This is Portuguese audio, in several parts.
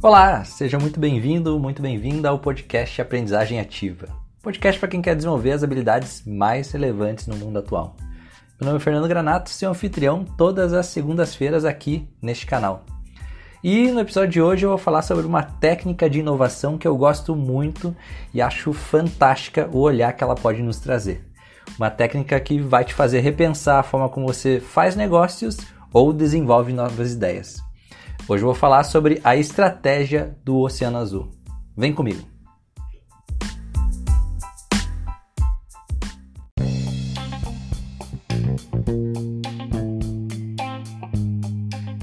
Olá, seja muito bem-vindo, muito bem-vinda ao podcast Aprendizagem Ativa. Podcast para quem quer desenvolver as habilidades mais relevantes no mundo atual. Meu nome é Fernando Granato, seu anfitrião todas as segundas-feiras aqui neste canal. E no episódio de hoje eu vou falar sobre uma técnica de inovação que eu gosto muito e acho fantástica o olhar que ela pode nos trazer. Uma técnica que vai te fazer repensar a forma como você faz negócios ou desenvolve novas ideias. Hoje eu vou falar sobre a estratégia do Oceano Azul. Vem comigo!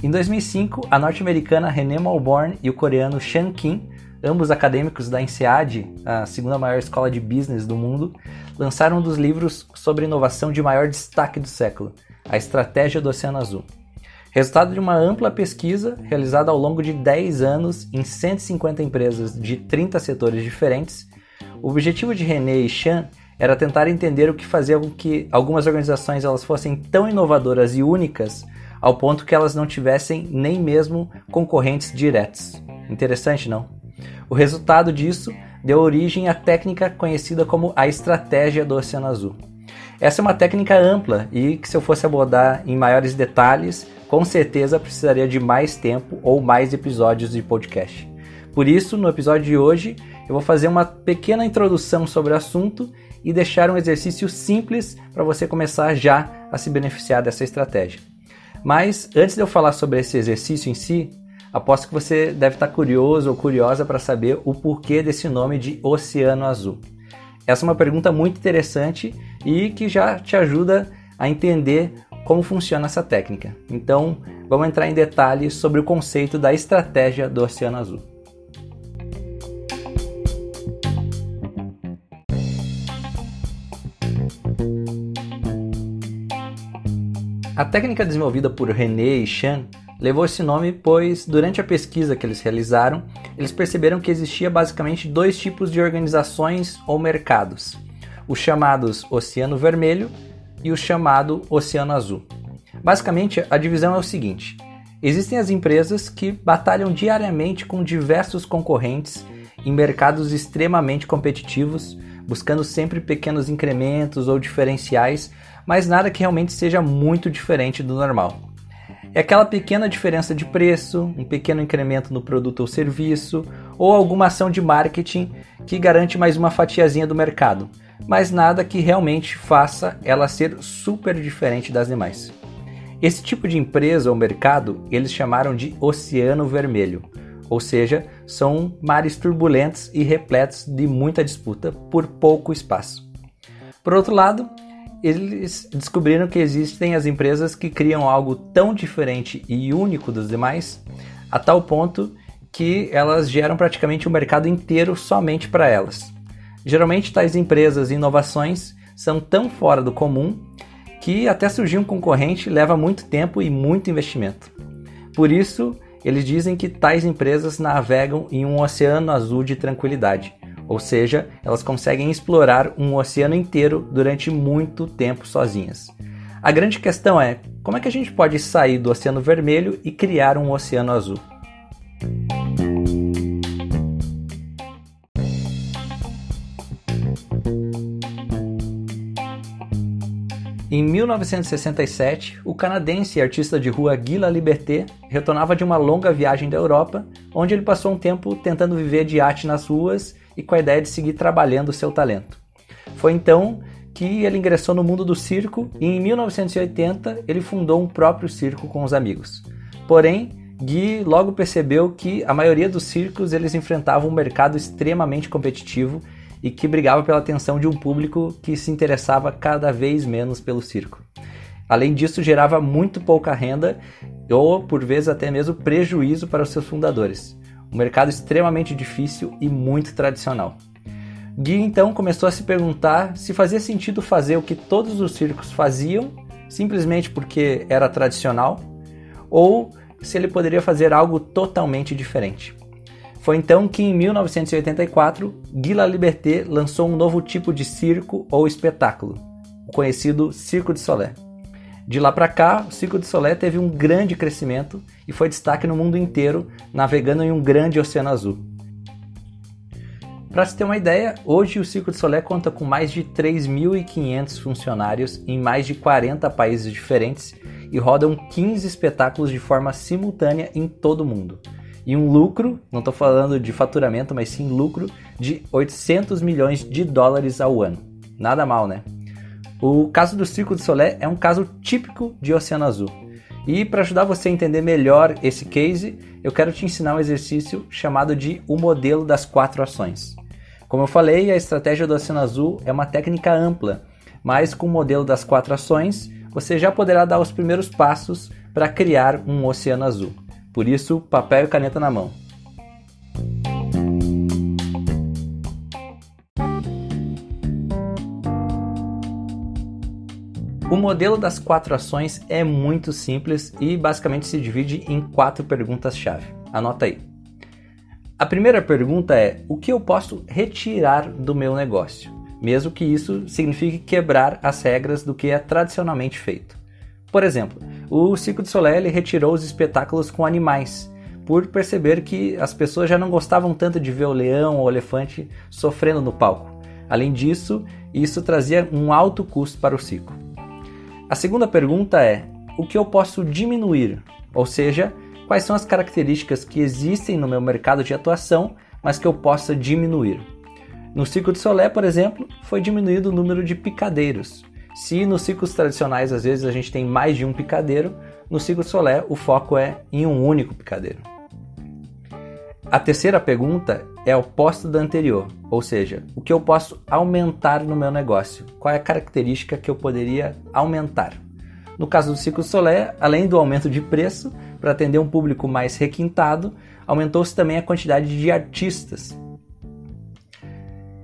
Em 2005, a norte-americana René Malborn e o coreano Shan Kim, ambos acadêmicos da INSEAD, a segunda maior escola de business do mundo, lançaram um dos livros sobre inovação de maior destaque do século, A Estratégia do Oceano Azul. Resultado de uma ampla pesquisa realizada ao longo de 10 anos em 150 empresas de 30 setores diferentes, o objetivo de René e Chan era tentar entender o que fazia com que algumas organizações elas fossem tão inovadoras e únicas ao ponto que elas não tivessem nem mesmo concorrentes diretos. Interessante, não? O resultado disso deu origem à técnica conhecida como a estratégia do Oceano Azul. Essa é uma técnica ampla e que, se eu fosse abordar em maiores detalhes, com certeza precisaria de mais tempo ou mais episódios de podcast. Por isso, no episódio de hoje, eu vou fazer uma pequena introdução sobre o assunto e deixar um exercício simples para você começar já a se beneficiar dessa estratégia. Mas antes de eu falar sobre esse exercício em si, aposto que você deve estar curioso ou curiosa para saber o porquê desse nome de Oceano Azul. Essa é uma pergunta muito interessante e que já te ajuda a entender como funciona essa técnica. Então, vamos entrar em detalhes sobre o conceito da estratégia do Oceano Azul. A técnica desenvolvida por René e Chan levou esse nome pois, durante a pesquisa que eles realizaram, eles perceberam que existia basicamente dois tipos de organizações ou mercados: os chamados Oceano Vermelho e o chamado Oceano Azul. Basicamente, a divisão é o seguinte: existem as empresas que batalham diariamente com diversos concorrentes em mercados extremamente competitivos, buscando sempre pequenos incrementos ou diferenciais, mas nada que realmente seja muito diferente do normal. É aquela pequena diferença de preço, um pequeno incremento no produto ou serviço, ou alguma ação de marketing que garante mais uma fatiazinha do mercado, mas nada que realmente faça ela ser super diferente das demais. Esse tipo de empresa ou mercado eles chamaram de oceano vermelho, ou seja, são mares turbulentos e repletos de muita disputa por pouco espaço. Por outro lado, eles descobriram que existem as empresas que criam algo tão diferente e único dos demais, a tal ponto que elas geram praticamente um mercado inteiro somente para elas. Geralmente, tais empresas e inovações são tão fora do comum que até surgir um concorrente leva muito tempo e muito investimento. Por isso, eles dizem que tais empresas navegam em um oceano azul de tranquilidade, ou seja, elas conseguem explorar um oceano inteiro durante muito tempo sozinhas. A grande questão é como é que a gente pode sair do Oceano Vermelho e criar um Oceano Azul? Em 1967, o canadense e artista de rua Guy Liberté retornava de uma longa viagem da Europa, onde ele passou um tempo tentando viver de arte nas ruas e com a ideia de seguir trabalhando o seu talento. Foi então que ele ingressou no mundo do circo e em 1980 ele fundou um próprio circo com os amigos. Porém, Gui logo percebeu que a maioria dos circos eles enfrentavam um mercado extremamente competitivo e que brigava pela atenção de um público que se interessava cada vez menos pelo circo. Além disso, gerava muito pouca renda ou, por vezes, até mesmo prejuízo para os seus fundadores um mercado extremamente difícil e muito tradicional. Gui então começou a se perguntar se fazia sentido fazer o que todos os circos faziam, simplesmente porque era tradicional, ou se ele poderia fazer algo totalmente diferente. Foi então que em 1984, Guy Liberté lançou um novo tipo de circo ou espetáculo, o conhecido Circo de Solé. De lá para cá, o Ciclo de Solé teve um grande crescimento e foi destaque no mundo inteiro, navegando em um grande oceano azul. Para se ter uma ideia, hoje o Ciclo de Solé conta com mais de 3.500 funcionários em mais de 40 países diferentes e rodam 15 espetáculos de forma simultânea em todo o mundo. E um lucro, não estou falando de faturamento, mas sim lucro de 800 milhões de dólares ao ano. Nada mal, né? O caso do Círculo de Solé é um caso típico de Oceano Azul. E para ajudar você a entender melhor esse case, eu quero te ensinar um exercício chamado de o modelo das quatro ações. Como eu falei, a estratégia do Oceano Azul é uma técnica ampla, mas com o modelo das quatro ações, você já poderá dar os primeiros passos para criar um oceano azul. Por isso, papel e caneta na mão. O modelo das quatro ações é muito simples e basicamente se divide em quatro perguntas-chave. Anota aí. A primeira pergunta é: o que eu posso retirar do meu negócio, mesmo que isso signifique quebrar as regras do que é tradicionalmente feito? Por exemplo, o Circo de Soleil retirou os espetáculos com animais, por perceber que as pessoas já não gostavam tanto de ver o leão ou o elefante sofrendo no palco. Além disso, isso trazia um alto custo para o circo. A segunda pergunta é: o que eu posso diminuir? Ou seja, quais são as características que existem no meu mercado de atuação, mas que eu possa diminuir? No ciclo de Solé, por exemplo, foi diminuído o número de picadeiros. Se nos ciclos tradicionais às vezes a gente tem mais de um picadeiro, no ciclo de Solé o foco é em um único picadeiro. A terceira pergunta é o oposto da anterior, ou seja, o que eu posso aumentar no meu negócio? Qual é a característica que eu poderia aumentar? No caso do Ciclo Solé, além do aumento de preço, para atender um público mais requintado, aumentou-se também a quantidade de artistas.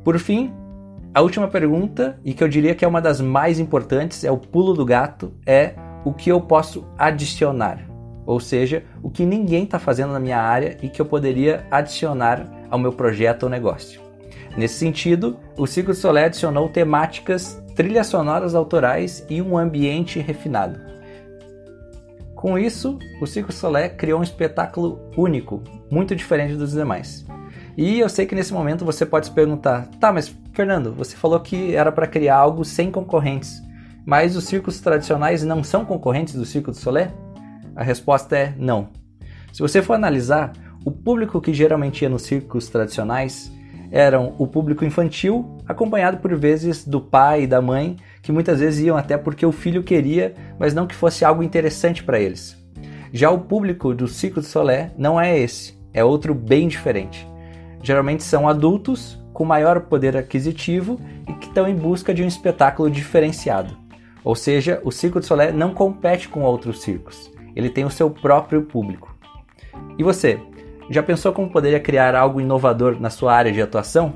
Por fim, a última pergunta, e que eu diria que é uma das mais importantes, é o pulo do gato, é o que eu posso adicionar? Ou seja, o que ninguém está fazendo na minha área e que eu poderia adicionar ao meu projeto ou negócio. Nesse sentido, o Ciclo Solé adicionou temáticas, trilhas sonoras autorais e um ambiente refinado. Com isso, o Ciclo Solé criou um espetáculo único, muito diferente dos demais. E eu sei que nesse momento você pode se perguntar: tá, mas Fernando, você falou que era para criar algo sem concorrentes, mas os circos tradicionais não são concorrentes do Circo do Solé? A resposta é não. Se você for analisar, o público que geralmente ia nos circos tradicionais eram o público infantil, acompanhado por vezes do pai e da mãe, que muitas vezes iam até porque o filho queria, mas não que fosse algo interessante para eles. Já o público do Circo de Solé não é esse, é outro bem diferente. Geralmente são adultos com maior poder aquisitivo e que estão em busca de um espetáculo diferenciado. Ou seja, o Circo de Solé não compete com outros circos, ele tem o seu próprio público. E você, já pensou como poderia criar algo inovador na sua área de atuação?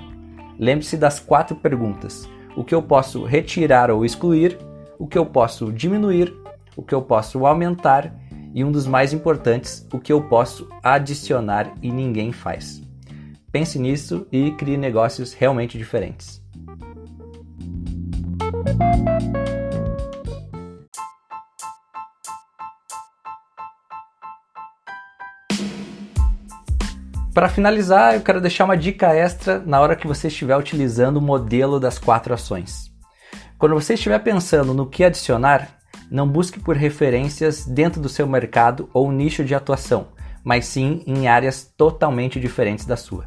Lembre-se das quatro perguntas: o que eu posso retirar ou excluir, o que eu posso diminuir, o que eu posso aumentar e um dos mais importantes, o que eu posso adicionar e ninguém faz. Pense nisso e crie negócios realmente diferentes. Para finalizar, eu quero deixar uma dica extra na hora que você estiver utilizando o modelo das quatro ações. Quando você estiver pensando no que adicionar, não busque por referências dentro do seu mercado ou nicho de atuação, mas sim em áreas totalmente diferentes da sua.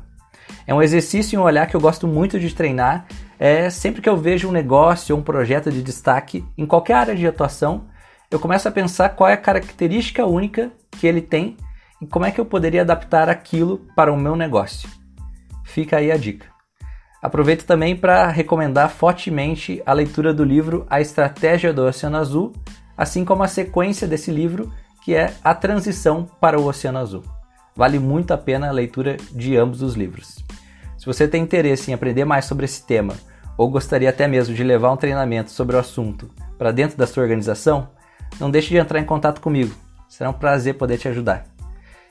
É um exercício e um olhar que eu gosto muito de treinar. É sempre que eu vejo um negócio ou um projeto de destaque em qualquer área de atuação, eu começo a pensar qual é a característica única que ele tem e como é que eu poderia adaptar aquilo para o meu negócio. Fica aí a dica. Aproveito também para recomendar fortemente a leitura do livro A Estratégia do Oceano Azul, assim como a sequência desse livro, que é A Transição para o Oceano Azul. Vale muito a pena a leitura de ambos os livros. Se você tem interesse em aprender mais sobre esse tema ou gostaria até mesmo de levar um treinamento sobre o assunto para dentro da sua organização, não deixe de entrar em contato comigo. Será um prazer poder te ajudar.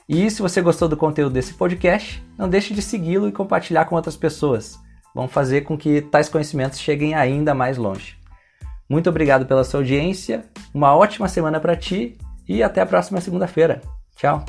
E se você gostou do conteúdo desse podcast, não deixe de segui-lo e compartilhar com outras pessoas. Vamos fazer com que tais conhecimentos cheguem ainda mais longe. Muito obrigado pela sua audiência, uma ótima semana para ti e até a próxima segunda-feira. Tchau!